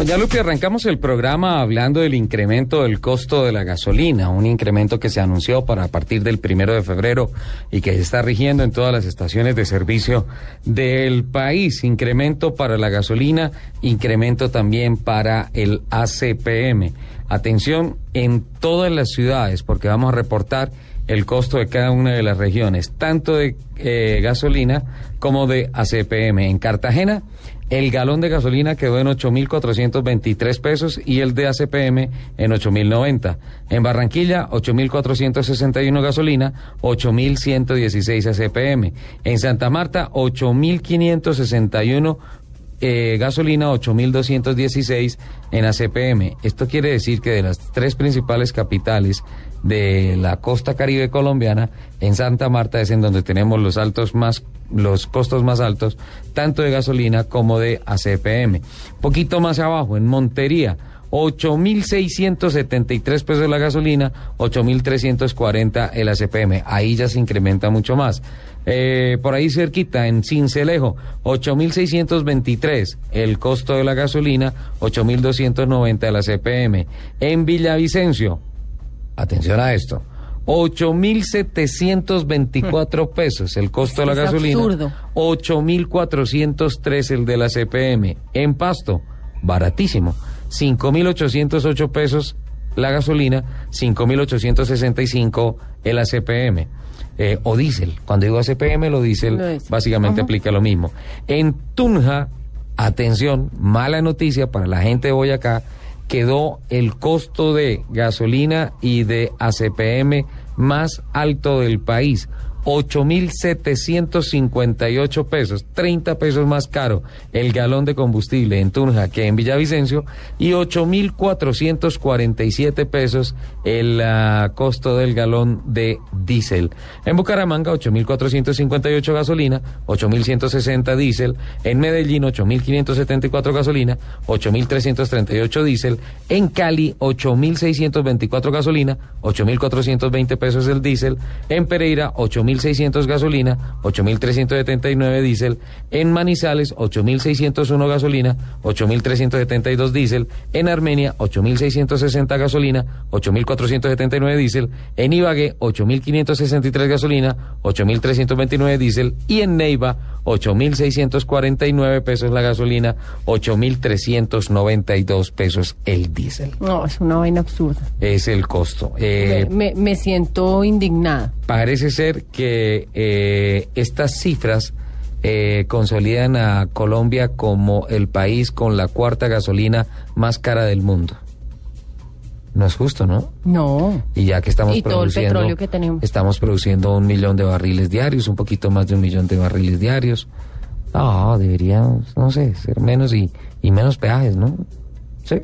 Doña Lupi, arrancamos el programa hablando del incremento del costo de la gasolina, un incremento que se anunció para a partir del primero de febrero y que se está rigiendo en todas las estaciones de servicio del país. Incremento para la gasolina, incremento también para el ACPM. Atención en todas las ciudades, porque vamos a reportar el costo de cada una de las regiones, tanto de eh, gasolina como de ACPM. En Cartagena, el galón de gasolina quedó en 8.423 pesos y el de ACPM en 8.090. En Barranquilla, 8.461 gasolina, 8.116 ACPM. En Santa Marta, 8.561 eh, gasolina 8.216 en ACPM. Esto quiere decir que de las tres principales capitales de la costa caribe colombiana, en Santa Marta es en donde tenemos los altos más los costos más altos, tanto de gasolina como de ACPM. Poquito más abajo, en Montería, 8.673 pesos la gasolina, 8.340 el ACPM. Ahí ya se incrementa mucho más. Eh, por ahí cerquita, en Cincelejo, 8.623 el costo de la gasolina, 8.290 el ACPM. En Villavicencio, atención a esto, 8.724 pesos el costo de la gasolina, absurdo. 8.403 el de la CPM. En Pasto, baratísimo, 5.808 pesos la gasolina, 5.865 el ACPM. Eh, o diésel. Cuando digo ACPM, lo diésel básicamente Ajá. aplica lo mismo. En Tunja, atención, mala noticia para la gente de Boyacá, quedó el costo de gasolina y de ACPM más alto del país. 8.758 pesos, 30 pesos más caro el galón de combustible en Tunja que en Villavicencio y 8.447 pesos el ah, costo del galón de diésel. En Bucaramanga 8.458 gasolina, 8.160 diésel. En Medellín 8.574 gasolina, 8.338 diésel. En Cali 8.624 gasolina, 8.420 pesos el diésel. En Pereira 8.600 gasolina, 8.379 diésel. En Manizales 8.601 gasolina, 8.372 diésel. En Armenia 8.660 gasolina, 8.479 diésel. En Ibagué 8.563 gasolina, 8.329 diésel. Y en Neiva 8.649 pesos la gasolina, 8.392 pesos el diésel. No, es una vaina absurda. Es el costo. Eh, me, me siento indignada. parece ser que eh, estas cifras eh, consolidan a Colombia como el país con la cuarta gasolina más cara del mundo. No es justo, ¿no? No. Y ya que estamos Y todo el produciendo, petróleo que tenemos. estamos produciendo un millón de barriles diarios, un poquito más de un millón de barriles diarios. No, debería, no sé, ser menos y, y menos peajes, ¿no? Sí.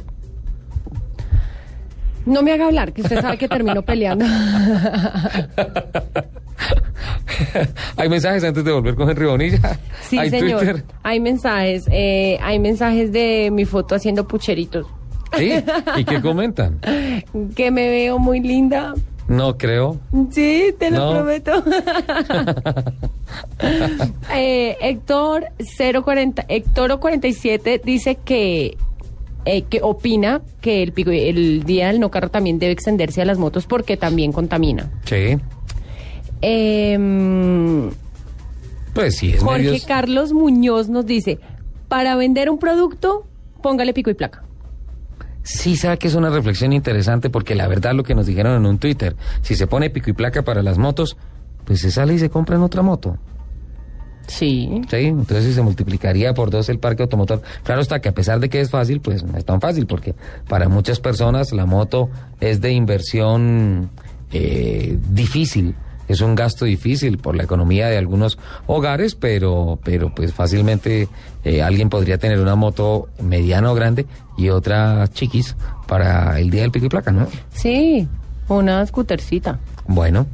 No me haga hablar, que usted sabe que termino peleando. Hay mensajes antes de volver con Henry Bonilla. Sí, Hay señor. Twitter. Hay mensajes. eh, hay mensajes de mi foto haciendo pucheritos. ¿Sí? ¿Y qué comentan? Que me veo muy linda. No creo. Sí, te lo No. prometo. eh, Héctor 040, Héctor 47 dice que eh, que opina que el, el día del no carro también debe extenderse a las motos porque también contamina. Sí. Em, Pues sí, es Jorge medios- Carlos Muñoz nos dice, para vender un producto, póngale pico y placa. Sí, sabe que es una reflexión interesante porque la verdad lo que nos dijeron en un Twitter, si se pone pico y placa para las motos, pues se sale y se compra en otra moto. Sí. Sí, entonces se multiplicaría por dos el parque automotor. Claro está que a pesar de que es fácil, pues no es tan fácil porque para muchas personas la moto es de inversión eh, difícil es un gasto difícil por la economía de algunos hogares, pero, pero pues fácilmente eh, alguien podría tener una moto mediana o grande y otra chiquis para el día del pico y placa, ¿no? Sí, una scootercita. Bueno,